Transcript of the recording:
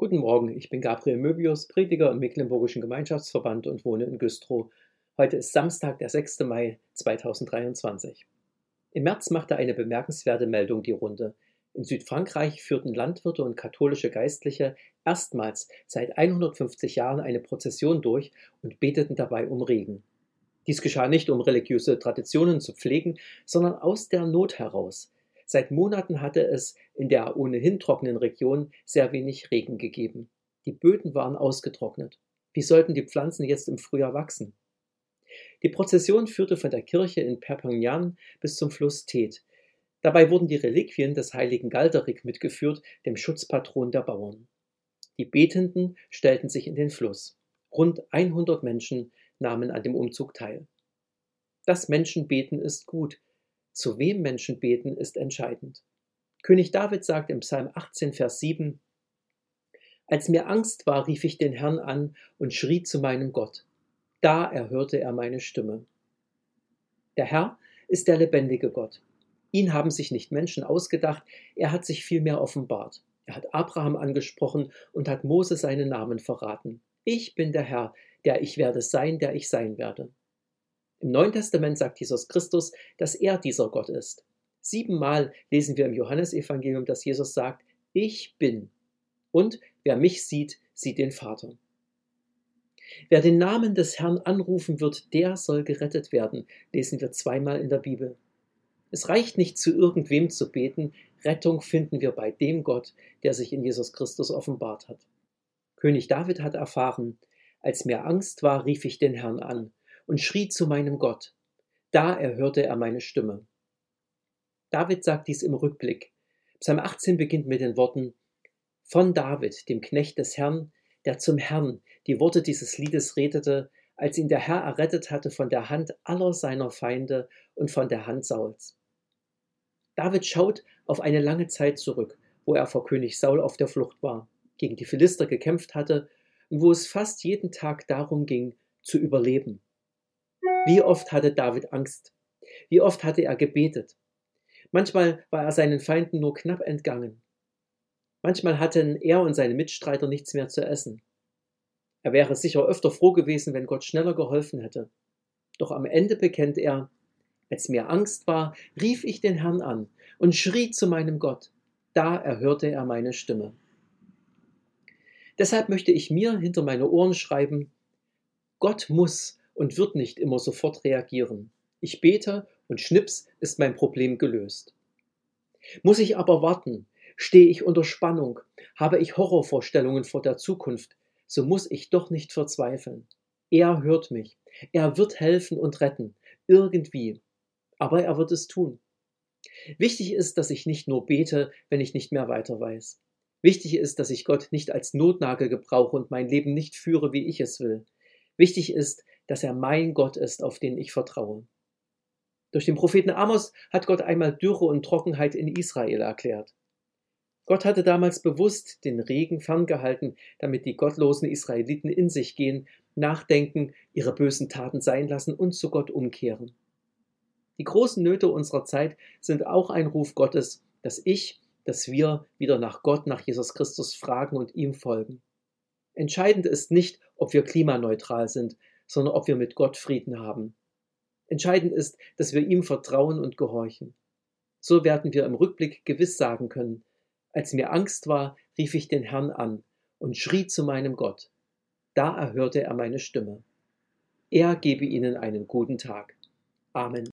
Guten Morgen, ich bin Gabriel Möbius, Prediger im Mecklenburgischen Gemeinschaftsverband und wohne in Güstrow. Heute ist Samstag, der 6. Mai 2023. Im März machte eine bemerkenswerte Meldung die Runde. In Südfrankreich führten Landwirte und katholische Geistliche erstmals seit 150 Jahren eine Prozession durch und beteten dabei um Regen. Dies geschah nicht, um religiöse Traditionen zu pflegen, sondern aus der Not heraus, Seit Monaten hatte es in der ohnehin trockenen Region sehr wenig Regen gegeben. Die Böden waren ausgetrocknet. Wie sollten die Pflanzen jetzt im Frühjahr wachsen? Die Prozession führte von der Kirche in Perpignan bis zum Fluss Tet. Dabei wurden die Reliquien des heiligen Galderik mitgeführt, dem Schutzpatron der Bauern. Die Betenden stellten sich in den Fluss. Rund 100 Menschen nahmen an dem Umzug teil. Das Menschenbeten ist gut, zu wem Menschen beten, ist entscheidend. König David sagt im Psalm 18, Vers 7, Als mir Angst war, rief ich den Herrn an und schrie zu meinem Gott. Da erhörte er meine Stimme. Der Herr ist der lebendige Gott. Ihn haben sich nicht Menschen ausgedacht, er hat sich vielmehr offenbart. Er hat Abraham angesprochen und hat Mose seinen Namen verraten. Ich bin der Herr, der ich werde sein, der ich sein werde. Im Neuen Testament sagt Jesus Christus, dass er dieser Gott ist. Siebenmal lesen wir im Johannesevangelium, dass Jesus sagt, ich bin. Und wer mich sieht, sieht den Vater. Wer den Namen des Herrn anrufen wird, der soll gerettet werden, lesen wir zweimal in der Bibel. Es reicht nicht zu irgendwem zu beten, Rettung finden wir bei dem Gott, der sich in Jesus Christus offenbart hat. König David hat erfahren, als mir Angst war, rief ich den Herrn an und schrie zu meinem Gott. Da erhörte er meine Stimme. David sagt dies im Rückblick. Psalm 18 beginnt mit den Worten Von David, dem Knecht des Herrn, der zum Herrn die Worte dieses Liedes redete, als ihn der Herr errettet hatte von der Hand aller seiner Feinde und von der Hand Sauls. David schaut auf eine lange Zeit zurück, wo er vor König Saul auf der Flucht war, gegen die Philister gekämpft hatte und wo es fast jeden Tag darum ging, zu überleben. Wie oft hatte David Angst? Wie oft hatte er gebetet? Manchmal war er seinen Feinden nur knapp entgangen. Manchmal hatten er und seine Mitstreiter nichts mehr zu essen. Er wäre sicher öfter froh gewesen, wenn Gott schneller geholfen hätte. Doch am Ende bekennt er, als mir Angst war, rief ich den Herrn an und schrie zu meinem Gott. Da erhörte er meine Stimme. Deshalb möchte ich mir hinter meine Ohren schreiben, Gott muss und wird nicht immer sofort reagieren. Ich bete und schnips ist mein Problem gelöst. Muss ich aber warten, stehe ich unter Spannung, habe ich Horrorvorstellungen vor der Zukunft, so muss ich doch nicht verzweifeln. Er hört mich, er wird helfen und retten, irgendwie, aber er wird es tun. Wichtig ist, dass ich nicht nur bete, wenn ich nicht mehr weiter weiß. Wichtig ist, dass ich Gott nicht als Notnagel gebrauche und mein Leben nicht führe, wie ich es will. Wichtig ist, dass er mein Gott ist, auf den ich vertraue. Durch den Propheten Amos hat Gott einmal Dürre und Trockenheit in Israel erklärt. Gott hatte damals bewusst den Regen ferngehalten, damit die gottlosen Israeliten in sich gehen, nachdenken, ihre bösen Taten sein lassen und zu Gott umkehren. Die großen Nöte unserer Zeit sind auch ein Ruf Gottes, dass ich, dass wir wieder nach Gott, nach Jesus Christus fragen und ihm folgen. Entscheidend ist nicht, ob wir klimaneutral sind, sondern ob wir mit Gott Frieden haben. Entscheidend ist, dass wir ihm vertrauen und gehorchen. So werden wir im Rückblick gewiss sagen können, als mir Angst war, rief ich den Herrn an und schrie zu meinem Gott. Da erhörte er meine Stimme. Er gebe Ihnen einen guten Tag. Amen.